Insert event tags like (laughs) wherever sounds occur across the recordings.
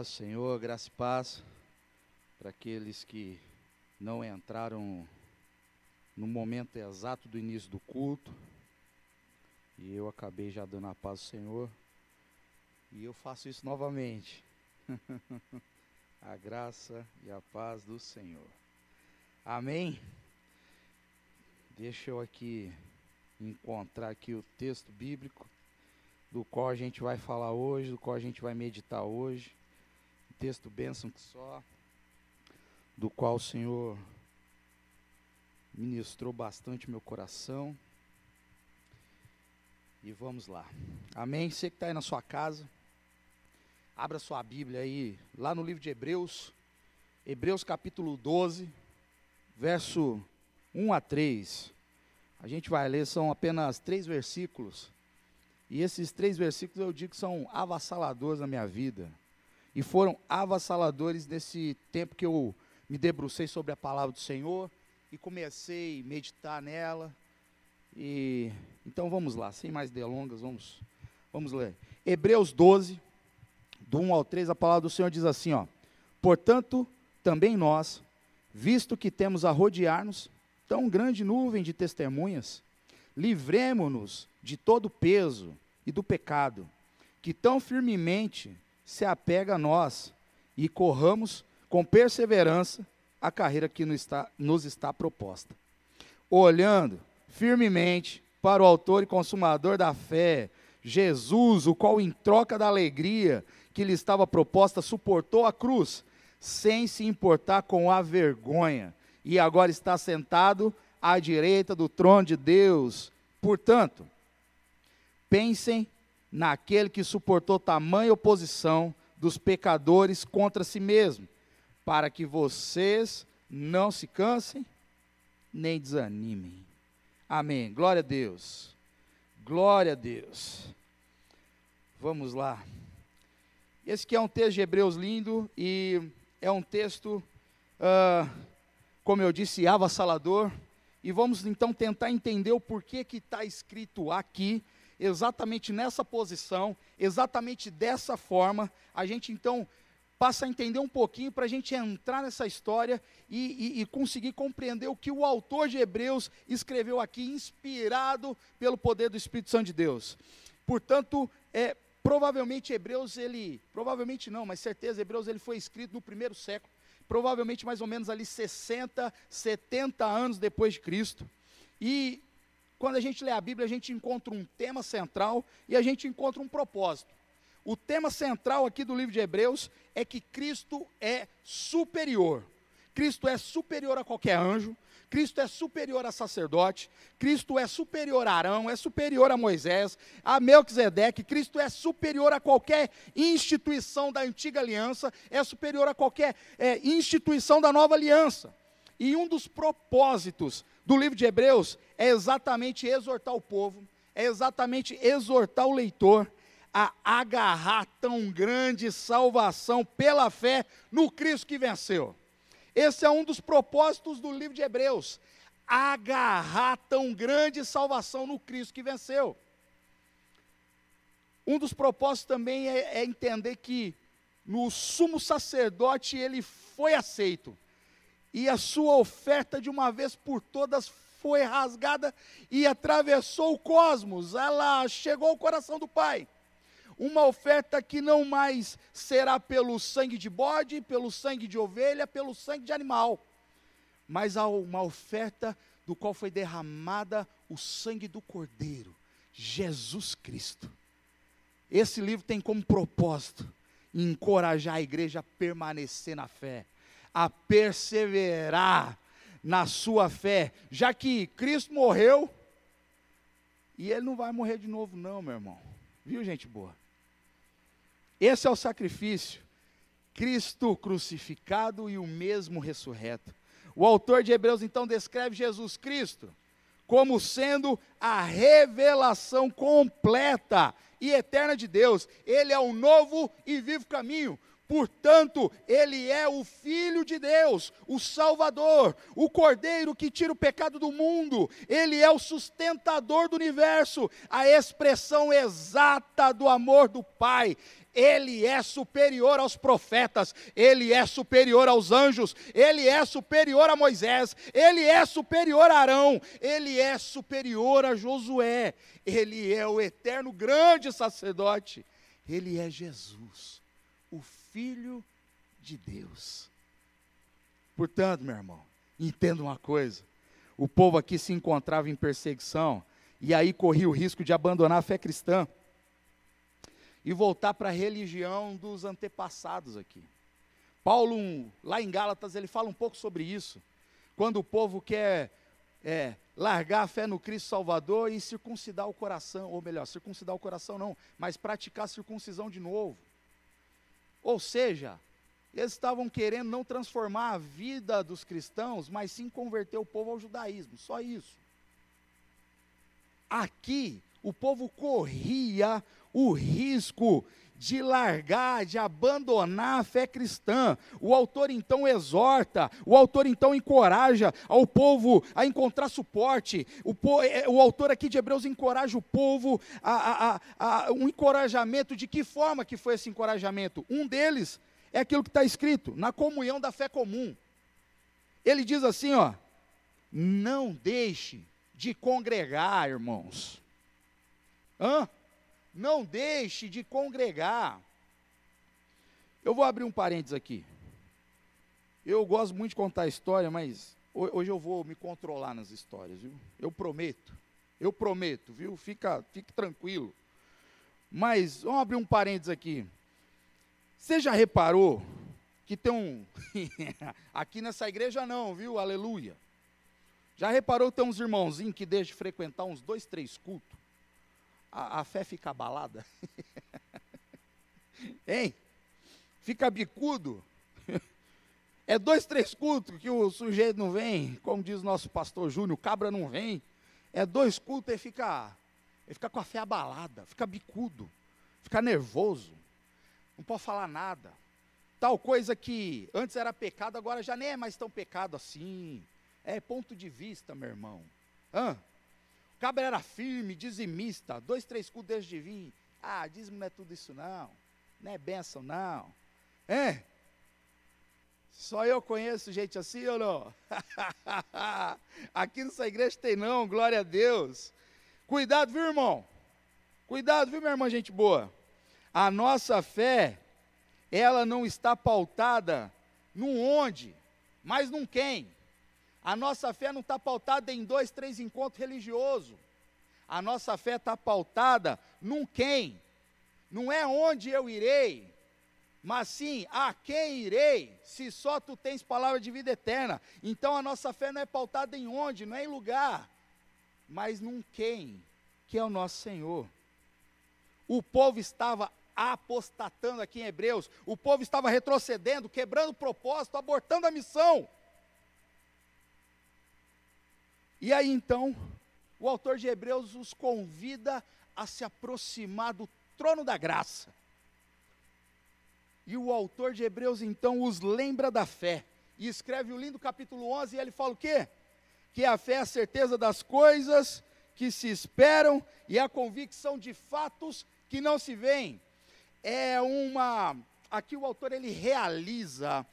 paz Senhor, graça e paz para aqueles que não entraram no momento exato do início do culto. E eu acabei já dando a paz do Senhor. E eu faço isso novamente. (laughs) a graça e a paz do Senhor. Amém? Deixa eu aqui encontrar aqui o texto bíblico do qual a gente vai falar hoje, do qual a gente vai meditar hoje. Texto bênção que só, do qual o Senhor ministrou bastante meu coração. E vamos lá. Amém? Você que está aí na sua casa, abra sua Bíblia aí, lá no livro de Hebreus, Hebreus capítulo 12, verso 1 a 3. A gente vai ler, são apenas três versículos. E esses três versículos eu digo que são avassaladores na minha vida. E foram avassaladores nesse tempo que eu me debrucei sobre a palavra do Senhor e comecei a meditar nela. E então vamos lá, sem mais delongas, vamos vamos ler. Hebreus 12 do 1 ao 3, a palavra do Senhor diz assim, ó: Portanto, também nós, visto que temos a rodear-nos tão grande nuvem de testemunhas, livremo-nos de todo o peso e do pecado, que tão firmemente se apega a nós, e corramos com perseverança a carreira que nos está, nos está proposta. Olhando firmemente para o Autor e Consumador da fé, Jesus, o qual, em troca da alegria que lhe estava proposta, suportou a cruz, sem se importar com a vergonha, e agora está sentado à direita do trono de Deus. Portanto, pensem naquele que suportou tamanha oposição dos pecadores contra si mesmo, para que vocês não se cansem nem desanimem. Amém. Glória a Deus. Glória a Deus. Vamos lá. Esse aqui é um texto de Hebreus lindo e é um texto, uh, como eu disse, avassalador. E vamos então tentar entender o porquê que está escrito aqui, exatamente nessa posição, exatamente dessa forma. A gente então passa a entender um pouquinho para a gente entrar nessa história e, e, e, conseguir compreender o que o autor de Hebreus escreveu aqui, inspirado pelo poder do Espírito Santo de Deus. Portanto, é, provavelmente Hebreus, ele, provavelmente não, mas certeza, Hebreus ele foi escrito no primeiro século provavelmente mais ou menos ali 60, 70 anos depois de Cristo. E quando a gente lê a Bíblia, a gente encontra um tema central e a gente encontra um propósito. O tema central aqui do livro de Hebreus é que Cristo é superior. Cristo é superior a qualquer anjo, Cristo é superior a sacerdote, Cristo é superior a Arão, é superior a Moisés, a Melquisedeque, Cristo é superior a qualquer instituição da antiga aliança, é superior a qualquer é, instituição da nova aliança. E um dos propósitos do livro de Hebreus é exatamente exortar o povo, é exatamente exortar o leitor a agarrar tão grande salvação pela fé no Cristo que venceu. Esse é um dos propósitos do livro de Hebreus. Agarrar tão grande salvação no Cristo que venceu. Um dos propósitos também é, é entender que no sumo sacerdote ele foi aceito. E a sua oferta de uma vez por todas foi rasgada e atravessou o cosmos. Ela chegou ao coração do Pai uma oferta que não mais será pelo sangue de bode, pelo sangue de ovelha, pelo sangue de animal, mas uma oferta do qual foi derramada o sangue do Cordeiro, Jesus Cristo. Esse livro tem como propósito encorajar a igreja a permanecer na fé, a perseverar na sua fé, já que Cristo morreu e ele não vai morrer de novo, não, meu irmão. Viu, gente boa? Esse é o sacrifício. Cristo crucificado e o mesmo ressurreto. O autor de Hebreus então descreve Jesus Cristo como sendo a revelação completa e eterna de Deus. Ele é o novo e vivo caminho. Portanto, ele é o Filho de Deus, o Salvador, o Cordeiro que tira o pecado do mundo, ele é o sustentador do universo, a expressão exata do amor do Pai. Ele é superior aos profetas, ele é superior aos anjos, ele é superior a Moisés, ele é superior a Arão, ele é superior a Josué, ele é o eterno grande sacerdote, ele é Jesus, o Filho de Deus. Portanto, meu irmão, entenda uma coisa: o povo aqui se encontrava em perseguição e aí corria o risco de abandonar a fé cristã e voltar para a religião dos antepassados aqui. Paulo, lá em Gálatas, ele fala um pouco sobre isso. Quando o povo quer é, largar a fé no Cristo Salvador e circuncidar o coração, ou melhor, circuncidar o coração não, mas praticar a circuncisão de novo. Ou seja, eles estavam querendo não transformar a vida dos cristãos, mas sim converter o povo ao judaísmo, só isso. Aqui, o povo corria o risco de largar, de abandonar a fé cristã. O autor então exorta, o autor então encoraja ao povo a encontrar suporte. O, é, o autor aqui de Hebreus encoraja o povo a, a, a, a um encorajamento. De que forma que foi esse encorajamento? Um deles é aquilo que está escrito, na comunhão da fé comum. Ele diz assim, ó, não deixe de congregar, irmãos. Hã? Não deixe de congregar. Eu vou abrir um parênteses aqui. Eu gosto muito de contar história, mas hoje eu vou me controlar nas histórias, viu? Eu prometo. Eu prometo, viu? Fica, fique tranquilo. Mas vamos abrir um parênteses aqui. Você já reparou que tem um (laughs) aqui nessa igreja não, viu? Aleluia. Já reparou que tem uns irmãozinhos que deixam de frequentar uns dois, três cultos? A, a fé fica abalada? (laughs) hein? Fica bicudo? (laughs) É dois, três cultos que o sujeito não vem, como diz nosso pastor Júnior, o cabra não vem. É dois cultos e fica, ele fica com a fé abalada, fica bicudo, fica nervoso, não pode falar nada. Tal coisa que antes era pecado, agora já nem é mais tão pecado assim. É ponto de vista, meu irmão. Hã? Cabra era firme, dizimista, dois, três cultos desde de vir. Ah, dízimo não é tudo isso não, não é bênção não. É? Só eu conheço gente assim ou não? (laughs) Aqui nessa igreja tem não, glória a Deus. Cuidado, viu, irmão? Cuidado, viu, minha irmã, gente boa? A nossa fé, ela não está pautada num onde, mas num quem. A nossa fé não está pautada em dois, três encontros religiosos. A nossa fé está pautada num quem. Não é onde eu irei, mas sim a quem irei, se só tu tens palavra de vida eterna. Então a nossa fé não é pautada em onde, não é em lugar, mas num quem, que é o nosso Senhor. O povo estava apostatando aqui em Hebreus, o povo estava retrocedendo, quebrando o propósito, abortando a missão. E aí então, o autor de Hebreus os convida a se aproximar do trono da graça. E o autor de Hebreus então os lembra da fé. E escreve o lindo capítulo 11 e ele fala o quê? Que a fé é a certeza das coisas que se esperam e a convicção de fatos que não se veem. É uma aqui o autor ele realiza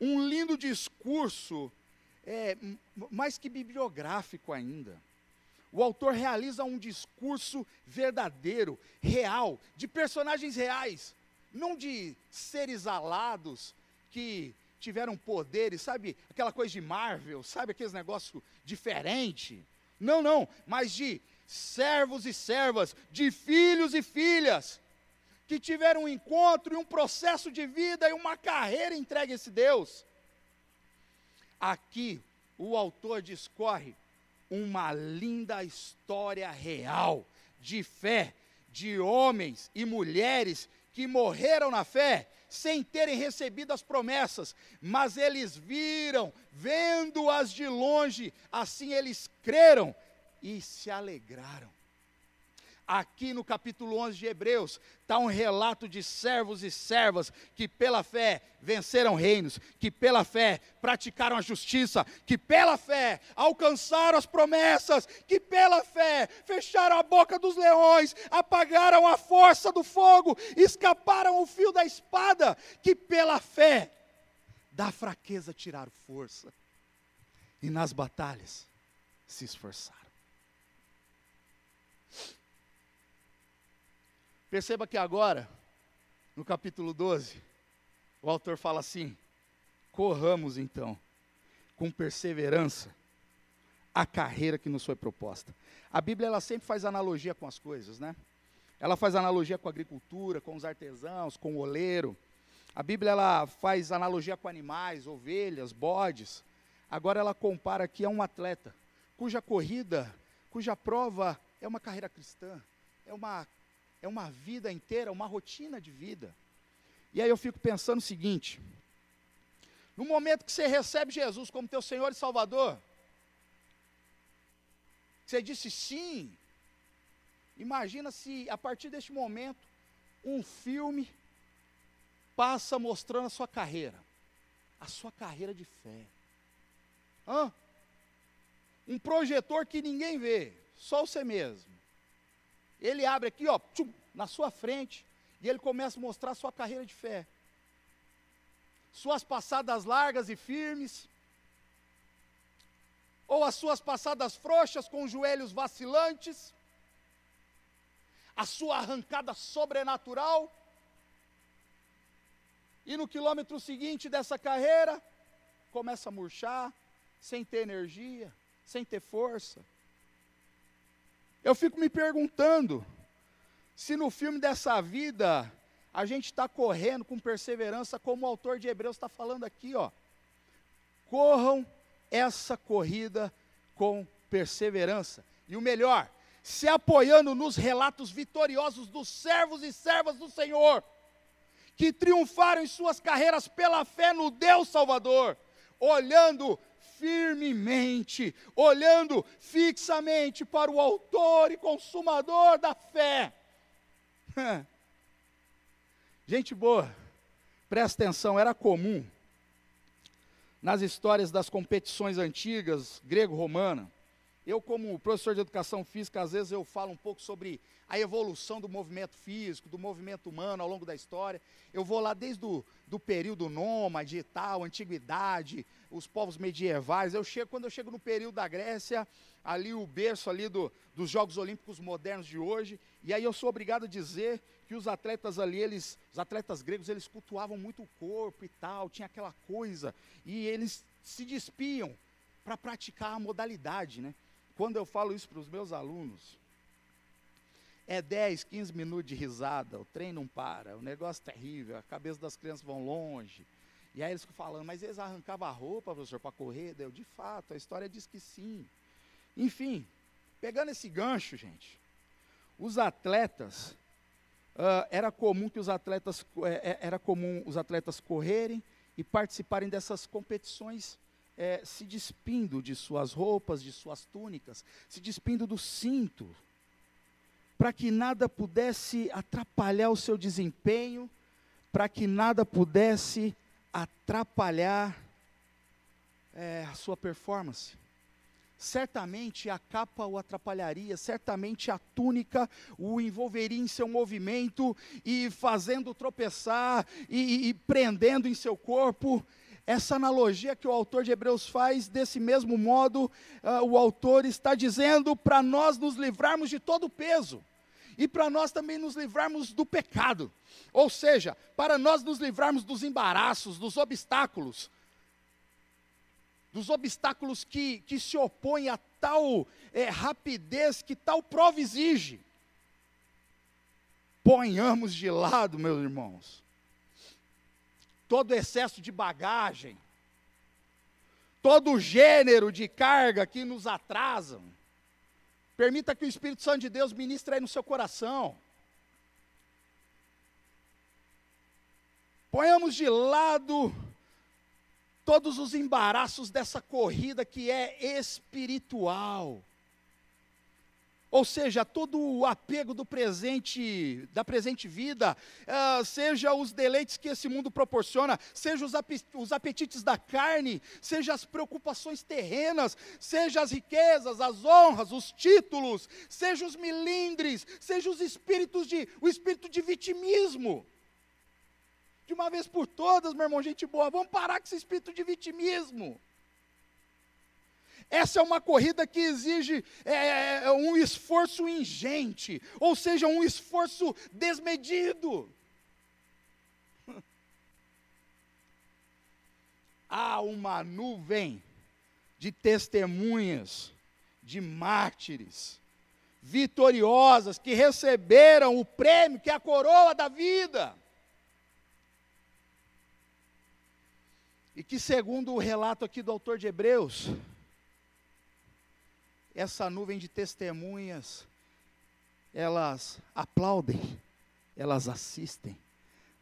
um lindo discurso é, mais que bibliográfico ainda. O autor realiza um discurso verdadeiro, real, de personagens reais, não de seres alados que tiveram poderes, sabe, aquela coisa de Marvel, sabe aqueles negócios diferente. Não, não, mas de servos e servas, de filhos e filhas, que tiveram um encontro e um processo de vida e uma carreira entregue a esse Deus. Aqui, o autor discorre uma linda história real de fé de homens e mulheres que morreram na fé sem terem recebido as promessas, mas eles viram, vendo-as de longe, assim eles creram e se alegraram. Aqui no capítulo 11 de Hebreus, está um relato de servos e servas que pela fé venceram reinos, que pela fé praticaram a justiça, que pela fé alcançaram as promessas, que pela fé fecharam a boca dos leões, apagaram a força do fogo, escaparam o fio da espada, que pela fé da fraqueza tiraram força, e nas batalhas se esforçaram. Perceba que agora, no capítulo 12, o autor fala assim: corramos então, com perseverança, a carreira que nos foi proposta. A Bíblia ela sempre faz analogia com as coisas, né? Ela faz analogia com a agricultura, com os artesãos, com o oleiro. A Bíblia ela faz analogia com animais, ovelhas, bodes. Agora ela compara aqui a um atleta cuja corrida, cuja prova é uma carreira cristã, é uma é uma vida inteira, uma rotina de vida. E aí eu fico pensando o seguinte: no momento que você recebe Jesus como teu Senhor e Salvador, você disse sim. Imagina se a partir deste momento um filme passa mostrando a sua carreira, a sua carreira de fé. Hã? Um projetor que ninguém vê, só você mesmo. Ele abre aqui, ó, tchum, na sua frente, e ele começa a mostrar a sua carreira de fé. Suas passadas largas e firmes, ou as suas passadas frouxas com os joelhos vacilantes, a sua arrancada sobrenatural, e no quilômetro seguinte dessa carreira, começa a murchar, sem ter energia, sem ter força. Eu fico me perguntando se no filme dessa vida a gente está correndo com perseverança, como o autor de Hebreus está falando aqui, ó. Corram essa corrida com perseverança. E o melhor, se apoiando nos relatos vitoriosos dos servos e servas do Senhor, que triunfaram em suas carreiras pela fé no Deus Salvador, olhando firmemente, olhando fixamente para o Autor e Consumador da fé. (laughs) Gente boa, presta atenção, era comum nas histórias das competições antigas, grego-romana. Eu, como professor de educação física, às vezes eu falo um pouco sobre a evolução do movimento físico, do movimento humano ao longo da história. Eu vou lá desde o do período nômade e tal, antiguidade, os povos medievais. Eu chego, quando eu chego no período da Grécia, ali o berço ali do, dos Jogos Olímpicos modernos de hoje, e aí eu sou obrigado a dizer que os atletas ali, eles, os atletas gregos, eles cultuavam muito o corpo e tal, tinha aquela coisa, e eles se despiam para praticar a modalidade, né? Quando eu falo isso para os meus alunos, é 10, 15 minutos de risada, o trem não para, o negócio é terrível, a cabeça das crianças vão longe. E aí eles falando, mas eles arrancavam a roupa, professor, para correr? Eu, de fato, a história diz que sim. Enfim, pegando esse gancho, gente, os atletas, uh, era comum que os atletas, é, era comum os atletas correrem e participarem dessas competições é, se despindo de suas roupas, de suas túnicas, se despindo do cinto, para que nada pudesse atrapalhar o seu desempenho, para que nada pudesse atrapalhar é, a sua performance. Certamente a capa o atrapalharia, certamente a túnica o envolveria em seu movimento e fazendo tropeçar e, e, prendendo em seu corpo. Essa analogia que o autor de Hebreus faz, desse mesmo modo, uh, o autor está dizendo para nós nos livrarmos de todo o peso e para nós também nos livrarmos do pecado. Ou seja, para nós nos livrarmos dos embaraços, dos obstáculos, dos obstáculos que, que se opõem a tal é, rapidez que tal prova exige. Ponhamos de lado, meus irmãos, todo excesso de bagagem, todo gênero de carga que nos atrasam. Permita que o Espírito Santo de Deus ministre aí no seu coração. Ponhamos de lado todos os embaraços dessa corrida que é espiritual. Ou seja, todo o apego do presente, da presente vida, uh, seja os deleites que esse mundo proporciona, seja os, os apetites da carne, seja as preocupações terrenas, seja as riquezas, as honras, os títulos, seja os milindres, seja os espíritos de, o espírito de vitimismo. De uma vez por todas, meu irmão, gente boa, vamos parar com esse espírito de vitimismo. Essa é uma corrida que exige é, é, é, um esforço ingente, ou seja, um esforço desmedido. (laughs) Há uma nuvem de testemunhas, de mártires, vitoriosas, que receberam o prêmio, que é a coroa da vida. E que, segundo o relato aqui do autor de Hebreus, essa nuvem de testemunhas, elas aplaudem, elas assistem,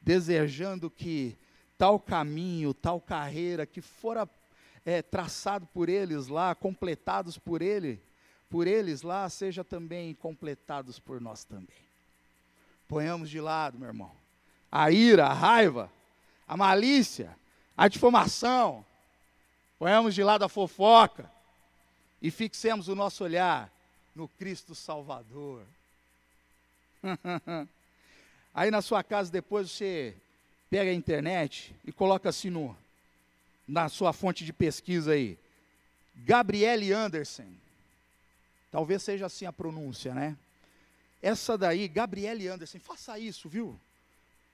desejando que tal caminho, tal carreira que fora é, traçado por eles lá, completados por ele, por eles lá, seja também completados por nós também. Ponhamos de lado, meu irmão, a ira, a raiva, a malícia, a difamação, ponhamos de lado a fofoca, e fixemos o nosso olhar no Cristo Salvador. (laughs) Aí na sua casa depois você pega a internet e coloca assim no, na sua fonte de pesquisa aí, Gabriele Anderson. Talvez seja assim a pronúncia, né? Essa daí, Gabriele Anderson, faça isso, viu?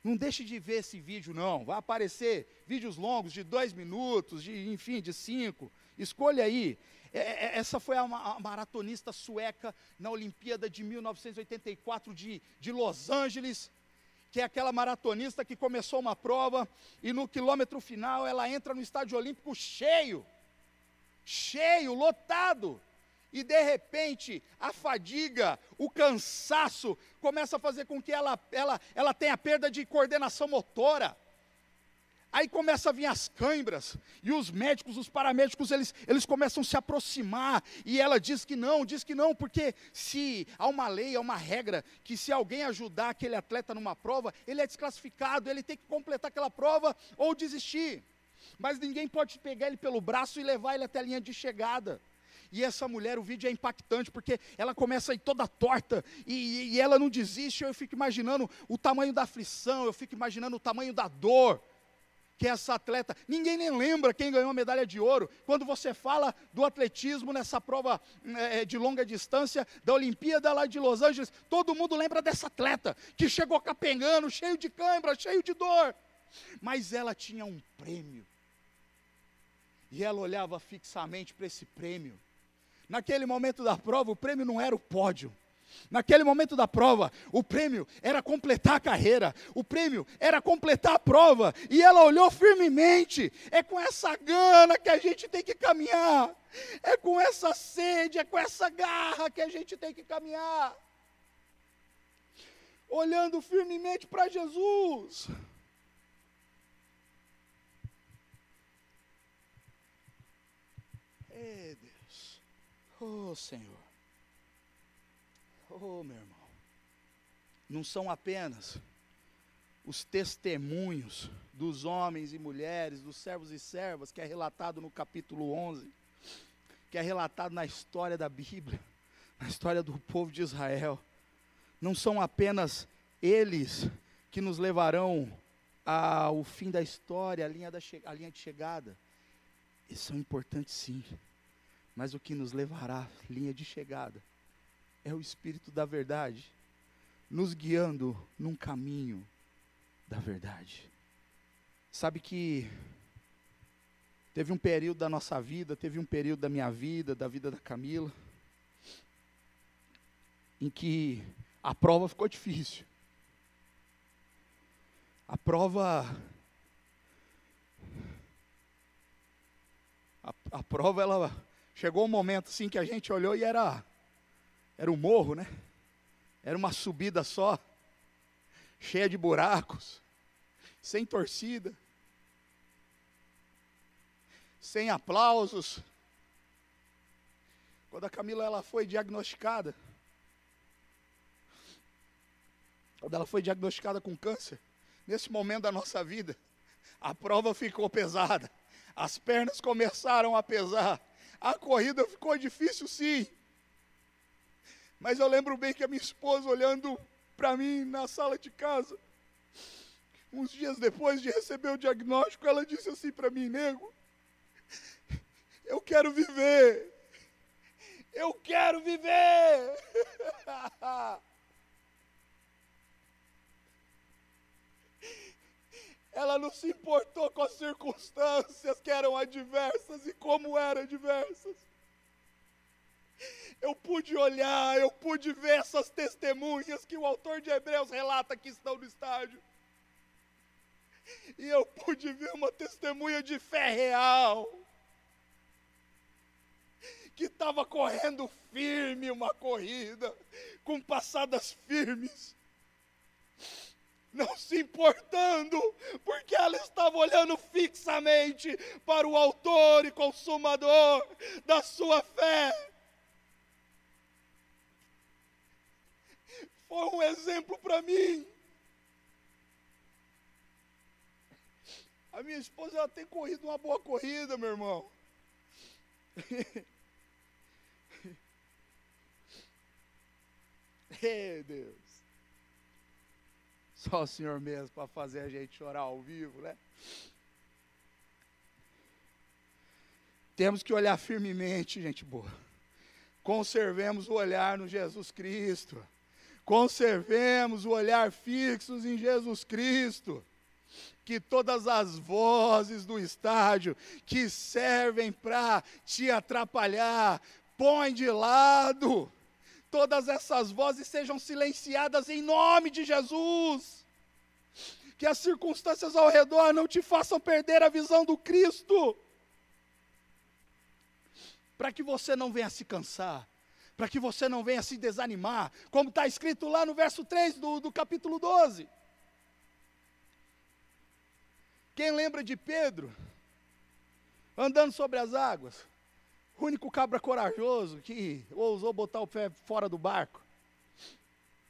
Não deixe de ver esse vídeo, não. Vai aparecer vídeos longos de dois minutos, de enfim, de cinco. Escolha aí. É, é, essa foi a, maratonista sueca na Olimpíada de 1984 de, de Los Angeles, que é aquela maratonista que começou uma prova e no quilômetro final ela entra no estádio olímpico cheio, cheio, lotado. E de repente, a fadiga, o cansaço, começa a fazer com que ela, ela, ela tenha perda de coordenação motora Aí começa a vir as câimbras, e os médicos, os paramédicos, eles, eles começam a se aproximar, e ela diz que não, diz que não, porque se há uma lei, há uma regra, que se alguém ajudar aquele atleta numa prova, ele é desclassificado, ele tem que completar aquela prova ou desistir. Mas ninguém pode pegar ele pelo braço e levar ele até a linha de chegada. E essa mulher, o vídeo é impactante, porque ela começa a ir toda torta, e, e ela não desiste. Eu fico imaginando o tamanho da aflição, eu fico imaginando o tamanho da dor que é essa atleta. Ninguém nem lembra quem ganhou a medalha de ouro. Quando você fala do atletismo nessa prova é, de longa distância da Olimpíada lá de Los Angeles, todo mundo lembra dessa atleta que chegou capengando, cheio de cãibra, cheio de dor. Mas ela tinha um prêmio. E ela olhava fixamente para esse prêmio. Naquele momento da prova, o prêmio não era o pódio Naquele momento da prova, o prêmio era completar a carreira, o prêmio era completar a prova, e ela olhou firmemente. É com essa gana que a gente tem que caminhar, é com essa sede, é com essa garra que a gente tem que caminhar. Olhando firmemente para Jesus. Ei, Deus, oh Senhor. Oh, meu irmão, não são apenas os testemunhos dos homens e mulheres, dos servos e servas, que é relatado no capítulo 11, que é relatado na história da Bíblia, na história do povo de Israel. Não são apenas eles que nos levarão ao fim da história, a linha, da a linha de chegada. Eles são importantes sim, mas o que nos levará à linha de chegada é o Espírito da verdade, nos guiando num caminho da verdade. Sabe que teve um período da nossa vida, teve um período da minha vida, da vida da Camila, em que a prova ficou difícil. A prova. A, a prova, ela. Chegou um momento assim que a gente olhou e era era um morro, né? Era uma subida só, cheia de buracos, sem torcida, sem aplausos. Quando a Camila ela foi diagnosticada, quando ela foi diagnosticada com câncer, nesse momento da nossa vida, a prova ficou pesada, as pernas começaram a pesar, a corrida ficou difícil sim. Mas eu lembro bem que a minha esposa olhando para mim na sala de casa, uns dias depois de receber o diagnóstico, ela disse assim para mim, nego, eu quero viver. Eu quero viver. (laughs) Ela não se importou com as circunstâncias que eram adversas e como eram adversas. Eu pude olhar, eu pude ver essas testemunhas que o autor de Hebreus relata que estão no estádio. E eu pude ver uma testemunha de fé real, que estava correndo firme uma corrida, com passadas firmes, não se importando, porque ela estava olhando fixamente para o Autor e Consumador da sua fé. Foi um exemplo para mim. A minha esposa ela tem corrido uma boa corrida, meu irmão. (laughs) Ei, Deus. Só o Senhor mesmo para fazer a gente chorar ao vivo, né? Temos que olhar firmemente, gente boa. Conservemos o olhar no Jesus Cristo. Conservemos o olhar fixos em Jesus Cristo que todas as vozes do estádio que servem para te atrapalhar, põe de lado. Todas essas vozes sejam silenciadas em nome de Jesus. Que as circunstâncias ao redor não te façam perder a visão do Cristo. Para que você não venha se cansar, para que você não venha se desanimar, como está escrito lá no verso 3 do, do capítulo 12. Quem lembra de Pedro? Andando sobre as águas. O único cabra corajoso que ousou botar o pé fora do barco.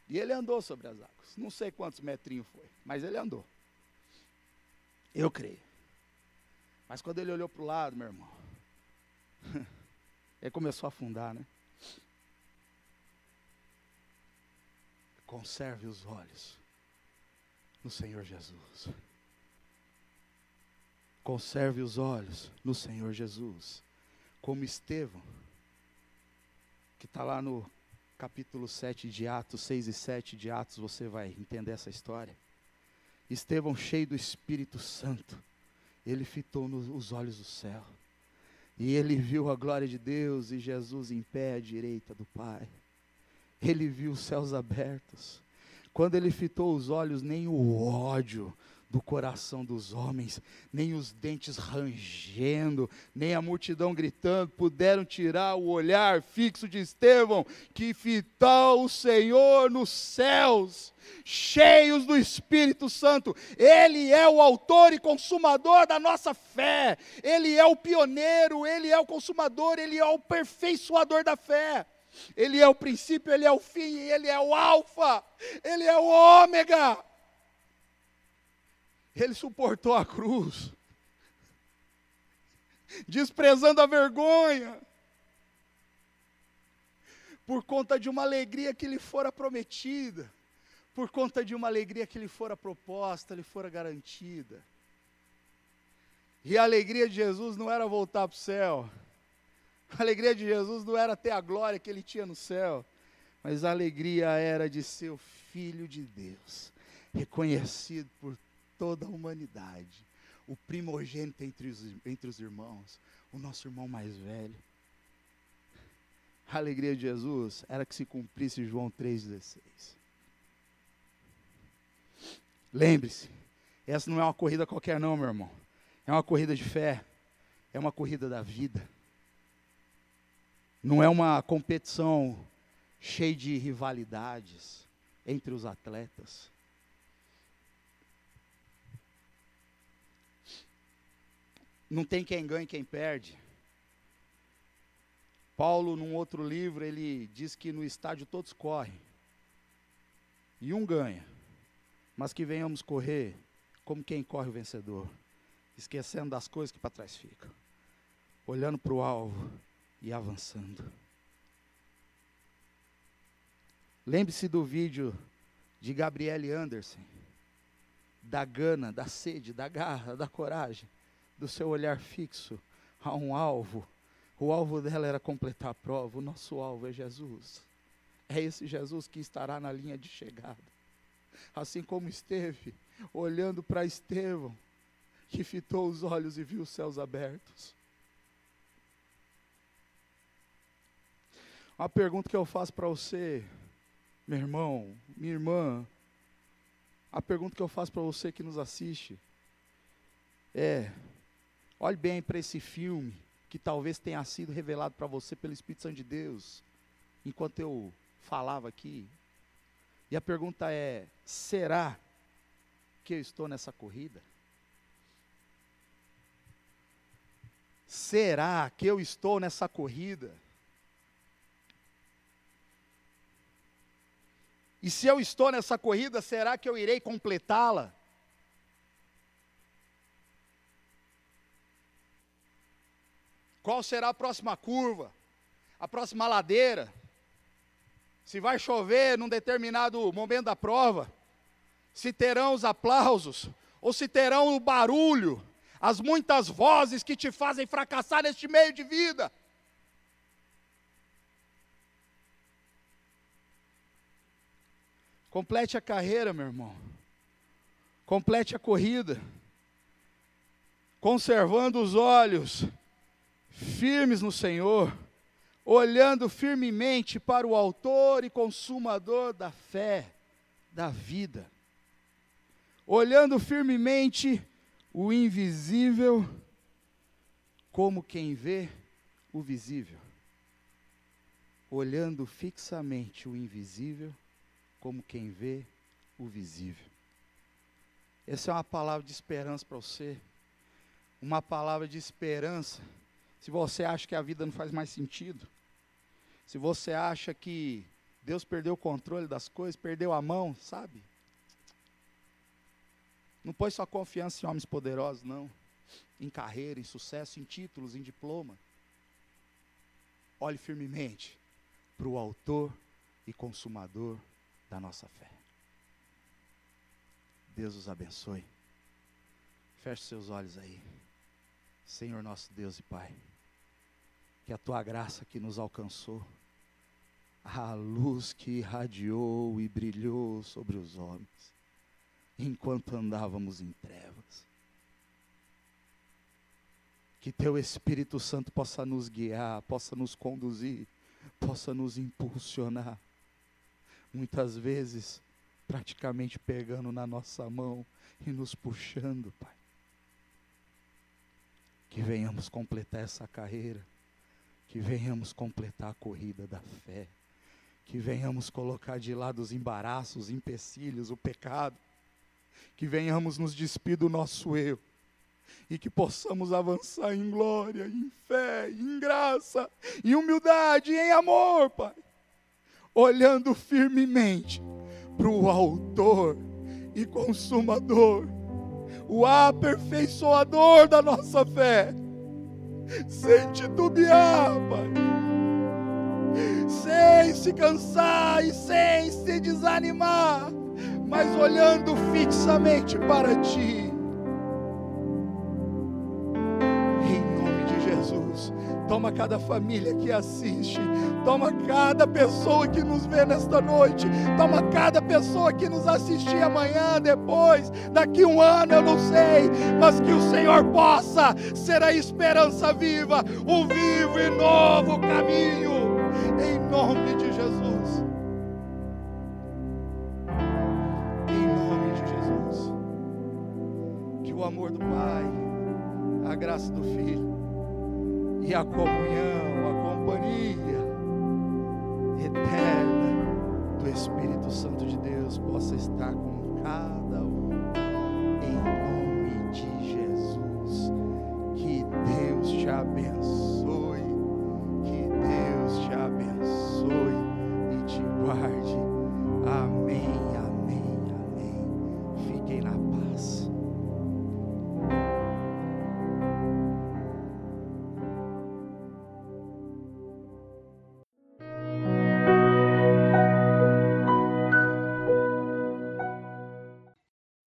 E ele andou sobre as águas. Não sei quantos metrinhos foi, mas ele andou. Eu creio. Mas quando ele olhou para o lado, meu irmão, (laughs) ele começou a afundar, né? Conserve os olhos no Senhor Jesus. Conserve os olhos no Senhor Jesus. Como Estevão, que está lá no capítulo 7 de Atos, 6 e 7 de Atos, você vai entender essa história. Estevão, cheio do Espírito Santo, ele fitou nos, os olhos do céu. E ele viu a glória de Deus e Jesus em pé à direita do Pai. Ele viu os céus abertos. Quando ele fitou os olhos, nem o ódio do coração dos homens, nem os dentes rangendo, nem a multidão gritando, puderam tirar o olhar fixo de Estevão, que fitou o Senhor nos céus, cheios do Espírito Santo. Ele é o autor e consumador da nossa fé, ele é o pioneiro, ele é o consumador, ele é o aperfeiçoador da fé. Ele é o princípio, ele é o fim, ele é o alfa, ele é o ômega. Ele suportou a cruz, desprezando a vergonha, por conta de uma alegria que lhe fora prometida, por conta de uma alegria que lhe fora proposta, lhe fora garantida. E a alegria de Jesus não era voltar para o céu, a alegria de Jesus não era ter a glória que ele tinha no céu, mas a alegria era de ser o Filho de Deus, reconhecido por toda a humanidade, o primogênito entre os, entre os irmãos, o nosso irmão mais velho. A alegria de Jesus era que se cumprisse João 3,16. Lembre-se, essa não é uma corrida qualquer, não, meu irmão. É uma corrida de fé, é uma corrida da vida. Não é uma competição cheia de rivalidades entre os atletas. Não tem quem ganha e quem perde. Paulo, num outro livro, ele diz que no estádio todos correm. E um ganha, mas que venhamos correr como quem corre o vencedor, esquecendo das coisas que para trás ficam, olhando para o alvo e avançando. Lembre-se do vídeo de Gabriele Anderson, da gana, da sede, da garra, da coragem, do seu olhar fixo a um alvo. O alvo dela era completar a prova, o nosso alvo é Jesus. É esse Jesus que estará na linha de chegada. Assim como esteve olhando para Estevão, que fitou os olhos e viu os céus abertos. Uma pergunta que eu faço para você, meu irmão, minha irmã, a pergunta que eu faço para você que nos assiste é: olhe bem para esse filme que talvez tenha sido revelado para você pelo Espírito Santo de Deus, enquanto eu falava aqui. E a pergunta é: será que eu estou nessa corrida? Será que eu estou nessa corrida? E se eu estou nessa corrida, será que eu irei completá-la? Qual será a próxima curva? A próxima ladeira? Se vai chover num determinado momento da prova? Se terão os aplausos? Ou se terão o barulho? As muitas vozes que te fazem fracassar neste meio de vida? Complete a carreira, meu irmão. Complete a corrida. Conservando os olhos firmes no Senhor, olhando firmemente para o Autor e Consumador da fé, da vida. Olhando firmemente o invisível, como quem vê o visível. Olhando fixamente o invisível, como quem vê o visível. Essa é uma palavra de esperança para você. Uma palavra de esperança. Se você acha que a vida não faz mais sentido. Se você acha que Deus perdeu o controle das coisas, perdeu a mão, sabe? Não põe sua confiança em homens poderosos, não. Em carreira, em sucesso, em títulos, em diploma. Olhe firmemente para o autor e consumador da nossa fé. Deus os abençoe. Feche seus olhos aí. Senhor nosso Deus e Pai, que a tua graça que nos alcançou, a luz que irradiou e brilhou sobre os homens, enquanto andávamos em trevas. Que teu Espírito Santo possa nos guiar, possa nos conduzir, possa nos impulsionar muitas vezes praticamente pegando na nossa mão e nos puxando, Pai. Que venhamos completar essa carreira, que venhamos completar a corrida da fé, que venhamos colocar de lado os embaraços, os empecilhos, o pecado, que venhamos nos despir do nosso eu e que possamos avançar em glória, em fé, em graça, em humildade, em amor, Pai olhando firmemente para o Autor e Consumador, o aperfeiçoador da nossa fé, sem titubear, Pai, sem se cansar e sem se desanimar, mas olhando fixamente para Ti Toma cada família que assiste. Toma cada pessoa que nos vê nesta noite. Toma cada pessoa que nos assistir amanhã, depois, daqui um ano, eu não sei. Mas que o Senhor possa ser a esperança viva, o vivo e novo caminho. Em nome de Jesus. Em nome de Jesus. Que o amor do Pai, a graça do Filho e a comunhão, a companhia eterna do Espírito Santo de Deus possa estar com cada um